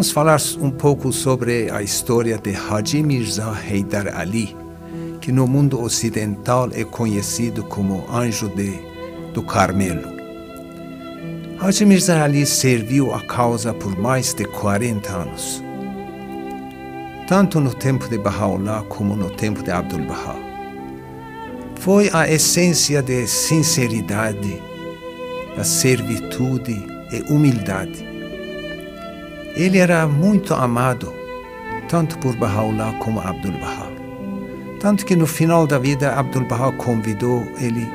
Vamos falar um pouco sobre a história de Haji Mirza Haydar Ali, que no mundo ocidental é conhecido como Anjo de, do Carmelo. Haji Mirza Ali serviu a causa por mais de 40 anos, tanto no tempo de Baha'u'llah como no tempo de Abdul Baha. Foi a essência de sinceridade, da servitude e humildade. Ele era muito amado, tanto por Baha'u'llah como Abdul Baha. Tanto que no final da vida, Abdul Baha convidou ele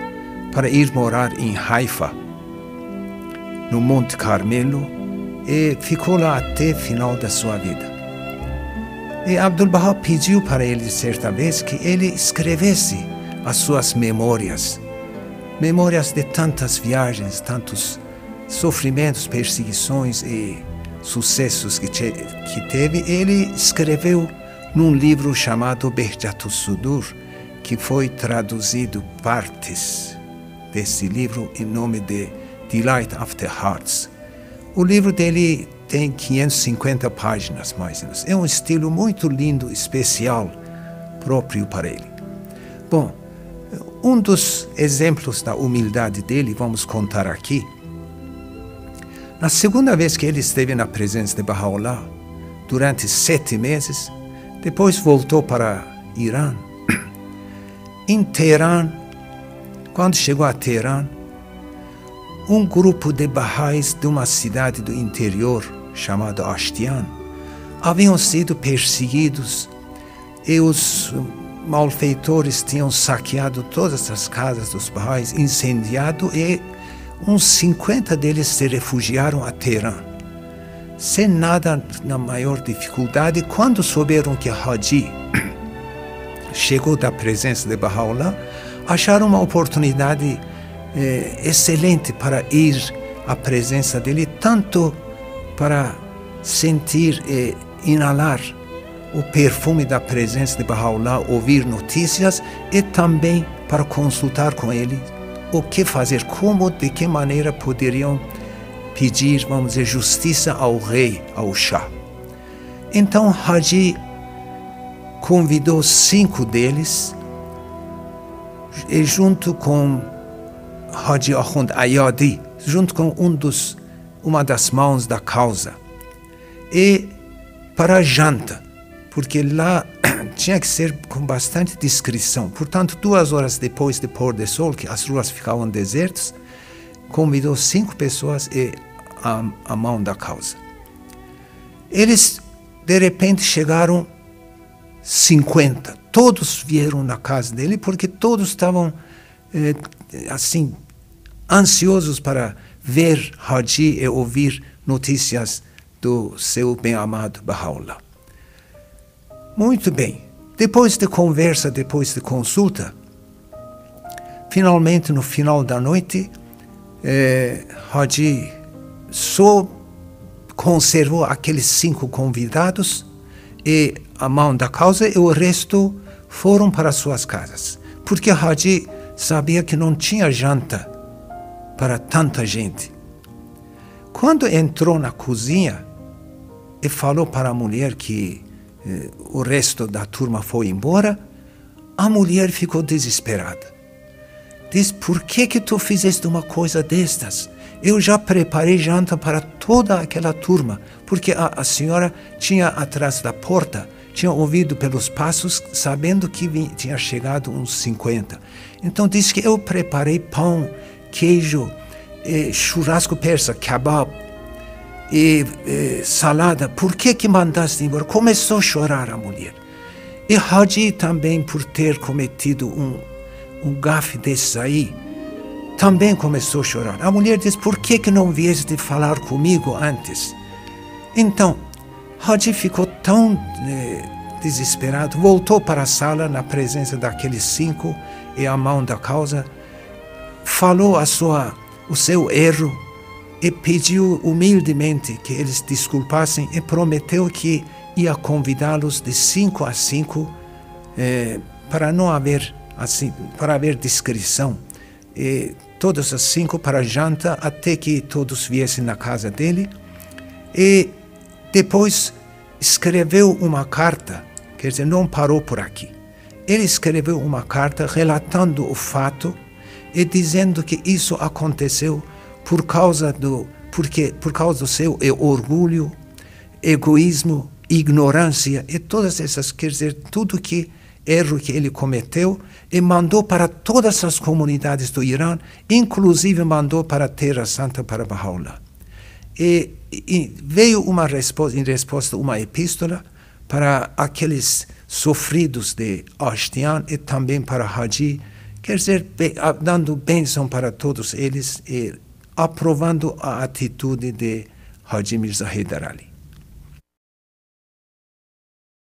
para ir morar em Haifa, no Monte Carmelo, e ficou lá até o final da sua vida. E Abdul Baha pediu para ele certa vez que ele escrevesse as suas memórias, memórias de tantas viagens, tantos sofrimentos, perseguições e sucessos que, que teve, ele escreveu num livro chamado Berjatus Sudur, que foi traduzido partes desse livro em nome de Delight the Hearts. O livro dele tem 550 páginas, mais ou menos. É um estilo muito lindo, especial, próprio para ele. Bom, um dos exemplos da humildade dele, vamos contar aqui, na segunda vez que ele esteve na presença de Baha'u'llah, durante sete meses, depois voltou para Irã. Em Teherã, quando chegou a Teherã, um grupo de Baha'is de uma cidade do interior chamada Ashtian haviam sido perseguidos e os malfeitores tinham saqueado todas as casas dos Baha'is, incendiado e uns 50 deles se refugiaram a Teherã. Sem nada na maior dificuldade, quando souberam que Haji chegou da presença de Baha'u'llah, acharam uma oportunidade eh, excelente para ir à presença dele, tanto para sentir e inalar o perfume da presença de Baha'u'llah, ouvir notícias e também para consultar com ele o que fazer, como, de que maneira poderiam pedir, vamos dizer, justiça ao rei, ao Shah. Então Haji convidou cinco deles e junto com Haji Ahund Ayadi, junto com um dos, uma das mãos da causa, e para a janta, porque lá tinha que ser com bastante discrição. Portanto, duas horas depois do pôr do sol, que as ruas ficavam desertas, convidou cinco pessoas e a, a mão da causa. Eles, de repente, chegaram 50. Todos vieram na casa dele porque todos estavam, eh, assim, ansiosos para ver Haji e ouvir notícias do seu bem-amado Baha'u'llah. Muito bem. Depois de conversa, depois de consulta, finalmente no final da noite, eh, só conservou aqueles cinco convidados e a mão da causa e o resto foram para suas casas. Porque Haji sabia que não tinha janta para tanta gente. Quando entrou na cozinha e falou para a mulher que o resto da turma foi embora, a mulher ficou desesperada. Diz: Por que que tu fizeste uma coisa destas? Eu já preparei janta para toda aquela turma, porque a, a senhora tinha atrás da porta, tinha ouvido pelos passos, sabendo que vinha, tinha chegado uns 50. Então disse que eu preparei pão, queijo, eh, churrasco persa, kebab, e, e, salada, por que que mandaste embora? Começou a chorar a mulher. E Haji também, por ter cometido um, um gafe desses aí, também começou a chorar. A mulher disse, por que que não vieste falar comigo antes? Então, Haji ficou tão eh, desesperado, voltou para a sala na presença daqueles cinco e a mão da causa, falou a sua, o seu erro, e pediu humildemente que eles desculpassem e prometeu que ia convidá-los de cinco a cinco eh, para não haver assim para haver discrição e todos os cinco para janta até que todos viessem na casa dele e depois escreveu uma carta, quer dizer, não parou por aqui. Ele escreveu uma carta relatando o fato e dizendo que isso aconteceu por causa do porque por causa do seu orgulho, egoísmo, ignorância e todas essas, quer dizer, tudo que erro que ele cometeu e mandou para todas as comunidades do Irã, inclusive mandou para a Terra Santa para Baha'u'llah. E, e, veio uma resposta, em resposta uma epístola para aqueles sofridos de Ashtian e também para Haji, quer dizer, dando bênção para todos eles e aprovando a atitude de Haji Mirza Haydar Ali.